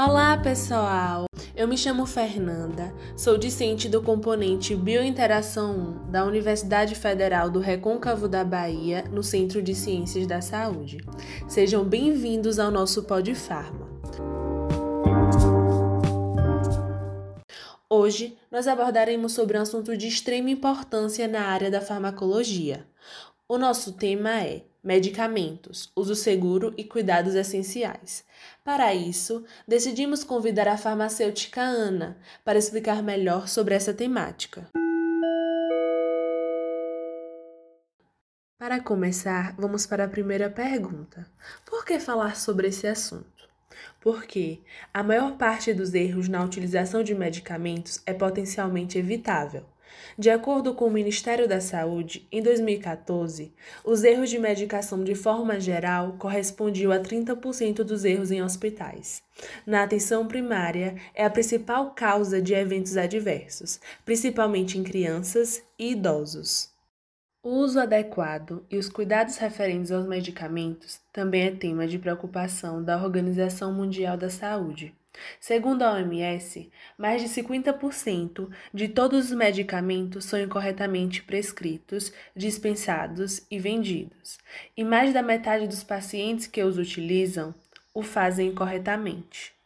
Olá, pessoal! Eu me chamo Fernanda, sou discente do componente Biointeração 1 da Universidade Federal do Recôncavo da Bahia, no Centro de Ciências da Saúde. Sejam bem-vindos ao nosso Podfarma. Hoje nós abordaremos sobre um assunto de extrema importância na área da farmacologia. O nosso tema é medicamentos, uso seguro e cuidados essenciais. Para isso, decidimos convidar a farmacêutica Ana para explicar melhor sobre essa temática. Para começar, vamos para a primeira pergunta: por que falar sobre esse assunto? Porque a maior parte dos erros na utilização de medicamentos é potencialmente evitável. De acordo com o Ministério da Saúde, em 2014, os erros de medicação de forma geral correspondiam a 30% dos erros em hospitais. Na atenção primária, é a principal causa de eventos adversos, principalmente em crianças e idosos. O uso adequado e os cuidados referentes aos medicamentos também é tema de preocupação da Organização Mundial da Saúde. Segundo a OMS, mais de 50% de todos os medicamentos são incorretamente prescritos, dispensados e vendidos, e mais da metade dos pacientes que os utilizam o fazem incorretamente.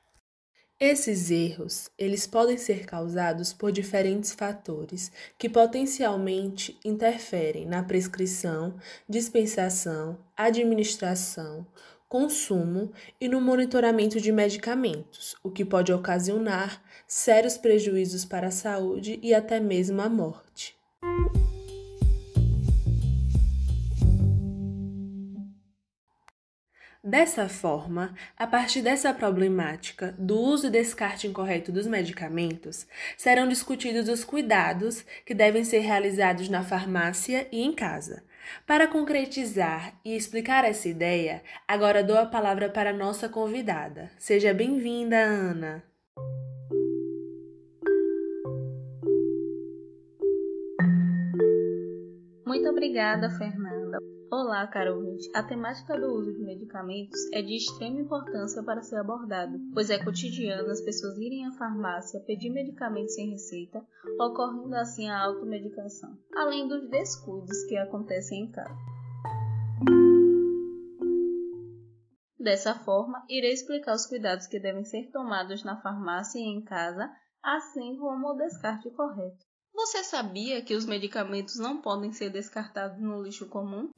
Esses erros, eles podem ser causados por diferentes fatores que potencialmente interferem na prescrição, dispensação, administração, consumo e no monitoramento de medicamentos, o que pode ocasionar sérios prejuízos para a saúde e até mesmo a morte. Dessa forma, a partir dessa problemática do uso e descarte incorreto dos medicamentos, serão discutidos os cuidados que devem ser realizados na farmácia e em casa, para concretizar e explicar essa ideia, agora dou a palavra para nossa convidada. Seja bem-vinda, Ana. Muito obrigada, Fernanda. Olá, caro ouvinte. A temática do uso de medicamentos é de extrema importância para ser abordado, pois é cotidiano as pessoas irem à farmácia pedir medicamentos sem receita, ocorrendo assim a automedicação, além dos descuidos que acontecem em casa. Dessa forma, irei explicar os cuidados que devem ser tomados na farmácia e em casa, assim como o descarte correto. Você sabia que os medicamentos não podem ser descartados no lixo comum?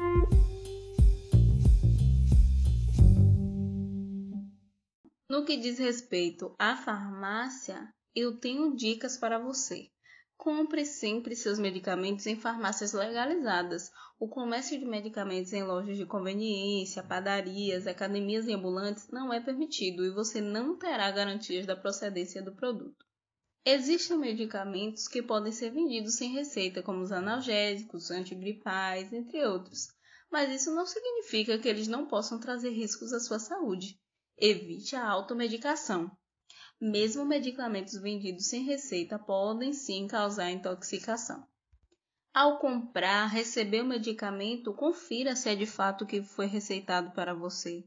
No que diz respeito à farmácia, eu tenho dicas para você. Compre sempre seus medicamentos em farmácias legalizadas. O comércio de medicamentos em lojas de conveniência, padarias, academias e ambulantes não é permitido e você não terá garantias da procedência do produto. Existem medicamentos que podem ser vendidos sem receita, como os analgésicos, antigripais, entre outros, mas isso não significa que eles não possam trazer riscos à sua saúde. Evite a automedicação. Mesmo medicamentos vendidos sem receita podem sim causar intoxicação. Ao comprar, receber o medicamento, confira se é de fato o que foi receitado para você.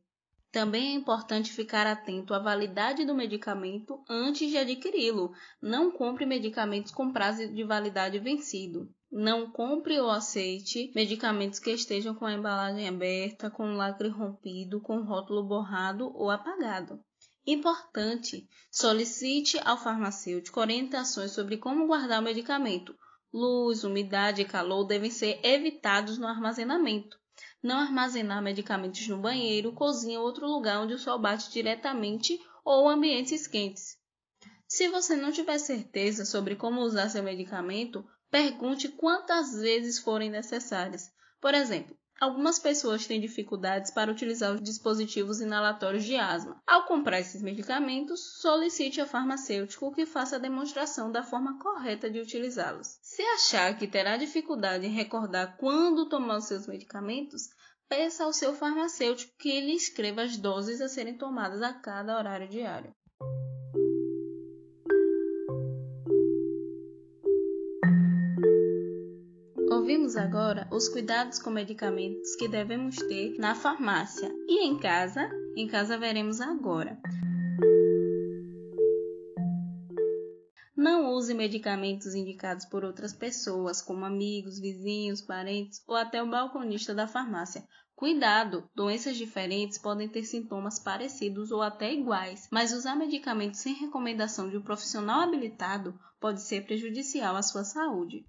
Também é importante ficar atento à validade do medicamento antes de adquiri-lo. Não compre medicamentos com prazo de validade vencido. Não compre ou aceite medicamentos que estejam com a embalagem aberta, com lacre rompido, com rótulo borrado ou apagado. Importante: solicite ao farmacêutico orientações sobre como guardar o medicamento. Luz, umidade e calor devem ser evitados no armazenamento. Não armazenar medicamentos no banheiro, cozinha ou outro lugar onde o sol bate diretamente ou ambientes quentes. Se você não tiver certeza sobre como usar seu medicamento, pergunte quantas vezes forem necessárias. Por exemplo, Algumas pessoas têm dificuldades para utilizar os dispositivos inalatórios de asma. Ao comprar esses medicamentos, solicite ao farmacêutico que faça a demonstração da forma correta de utilizá-los. Se achar que terá dificuldade em recordar quando tomar os seus medicamentos, peça ao seu farmacêutico que lhe escreva as doses a serem tomadas a cada horário diário. Ouvimos agora os cuidados com medicamentos que devemos ter na farmácia e em casa. Em casa veremos agora. Use medicamentos indicados por outras pessoas, como amigos, vizinhos, parentes ou até o balconista da farmácia. Cuidado! Doenças diferentes podem ter sintomas parecidos ou até iguais, mas usar medicamentos sem recomendação de um profissional habilitado pode ser prejudicial à sua saúde.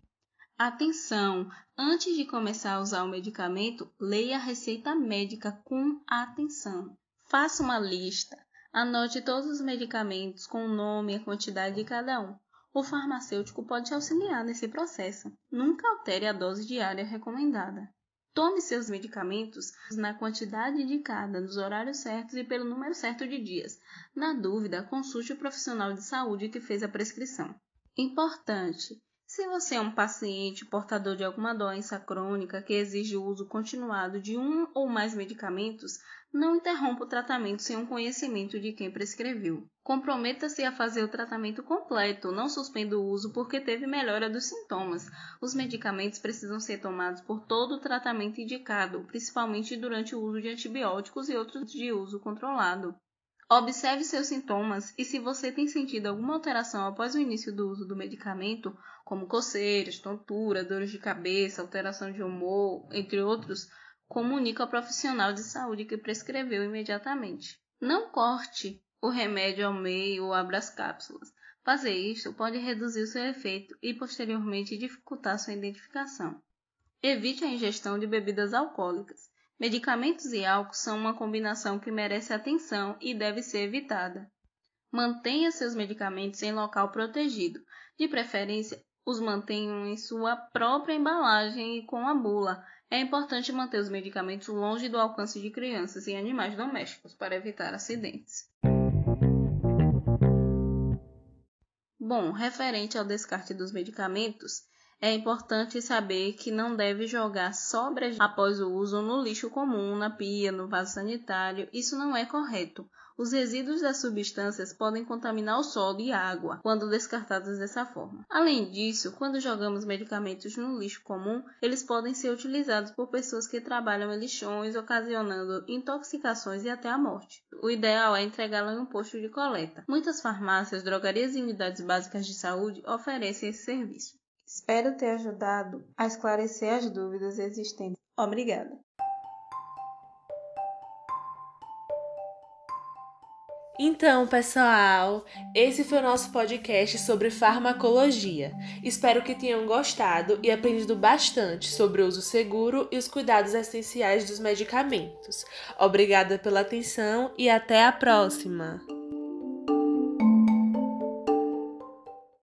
Atenção! Antes de começar a usar o medicamento, leia a receita médica com atenção. Faça uma lista. Anote todos os medicamentos com o nome e a quantidade de cada um. O farmacêutico pode te auxiliar nesse processo. Nunca altere a dose diária recomendada. Tome seus medicamentos na quantidade indicada, nos horários certos e pelo número certo de dias. Na dúvida, consulte o profissional de saúde que fez a prescrição. Importante: se você é um paciente portador de alguma doença crônica que exige o uso continuado de um ou mais medicamentos, não interrompa o tratamento sem um conhecimento de quem prescreveu. Comprometa-se a fazer o tratamento completo, não suspenda o uso porque teve melhora dos sintomas. Os medicamentos precisam ser tomados por todo o tratamento indicado, principalmente durante o uso de antibióticos e outros de uso controlado. Observe seus sintomas e se você tem sentido alguma alteração após o início do uso do medicamento, como coceiras, tontura, dores de cabeça, alteração de humor, entre outros, comunique ao profissional de saúde que prescreveu imediatamente. Não corte o remédio ao meio ou abra as cápsulas. Fazer isto pode reduzir o seu efeito e posteriormente dificultar sua identificação. Evite a ingestão de bebidas alcoólicas. Medicamentos e álcool são uma combinação que merece atenção e deve ser evitada. Mantenha seus medicamentos em local protegido. De preferência, os mantenham em sua própria embalagem e com a bula, é importante manter os medicamentos longe do alcance de crianças e animais domésticos para evitar acidentes. Bom, referente ao descarte dos medicamentos, é importante saber que não deve jogar sobras após o uso no lixo comum, na pia, no vaso sanitário. Isso não é correto. Os resíduos das substâncias podem contaminar o solo e a água quando descartados dessa forma. Além disso, quando jogamos medicamentos no lixo comum, eles podem ser utilizados por pessoas que trabalham em lixões, ocasionando intoxicações e até a morte. O ideal é entregá-lo em um posto de coleta. Muitas farmácias, drogarias e unidades básicas de saúde oferecem esse serviço. Espero ter ajudado a esclarecer as dúvidas existentes. Obrigada. Então, pessoal, esse foi o nosso podcast sobre farmacologia. Espero que tenham gostado e aprendido bastante sobre o uso seguro e os cuidados essenciais dos medicamentos. Obrigada pela atenção e até a próxima!